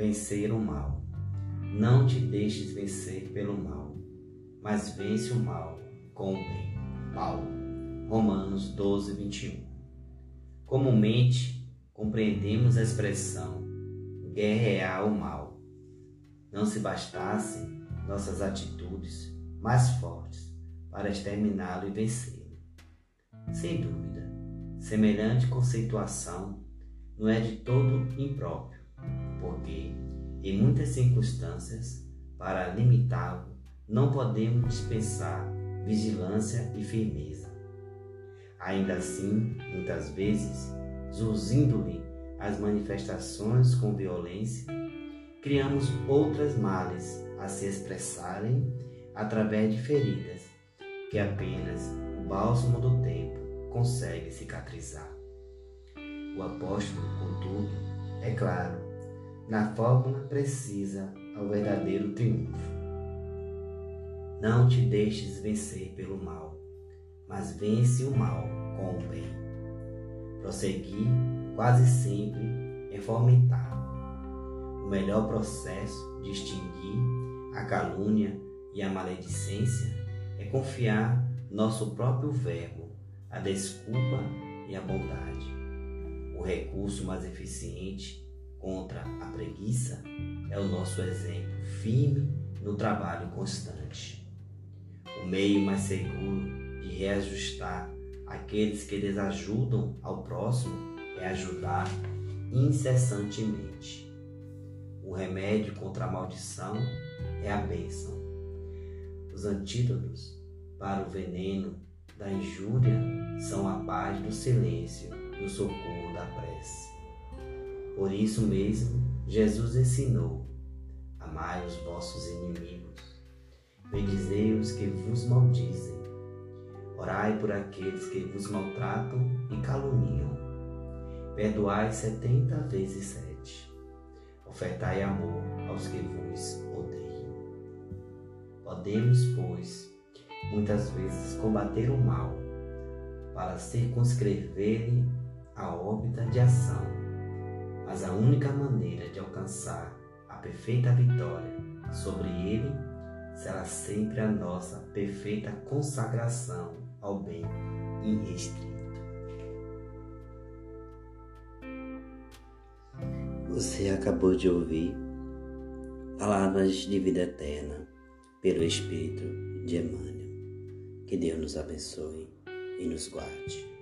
vencer o mal. Não te deixes vencer pelo mal, mas vence o mal com o bem. Paulo, Romanos 12, 21. Comumente compreendemos a expressão guerrear o mal. Não se bastassem nossas atitudes mais fortes para exterminá-lo e vencê-lo. Sem dúvida, semelhante conceituação não é de todo impróprio, porque, em muitas circunstâncias, para limitá-lo, não podemos dispensar vigilância e firmeza. Ainda assim, muitas vezes, surgindo-lhe as manifestações com violência, criamos outras males a se expressarem através de feridas que apenas o bálsamo do tempo consegue cicatrizar. O apóstolo, contudo, é claro, na fórmula precisa ao verdadeiro triunfo. Não te deixes vencer pelo mal, mas vence o mal com o bem. Prosseguir quase sempre é fomentar. O melhor processo de extinguir a calúnia e a maledicência é confiar nosso próprio verbo, a desculpa e a bondade. O recurso mais eficiente contra a preguiça é o nosso exemplo firme no trabalho constante. O meio mais seguro de reajustar aqueles que desajudam ao próximo é ajudar incessantemente. O remédio contra a maldição é a bênção. Os antídotos para o veneno da injúria são a paz do silêncio e o socorro da prece. Por isso mesmo, Jesus ensinou: Amai os vossos inimigos, bendizei os que vos maldizem, orai por aqueles que vos maltratam e caluniam, perdoai setenta vezes sete, ofertai amor aos que vos odeiam. Podemos, pois, muitas vezes combater o mal para circunscrever-lhe a órbita de ação, mas a única maneira de alcançar a perfeita vitória sobre ele será sempre a nossa perfeita consagração ao bem irrestrito. Você acabou de ouvir Palavras de Vida Eterna pelo Espírito de Emmanuel. Que Deus nos abençoe e nos guarde.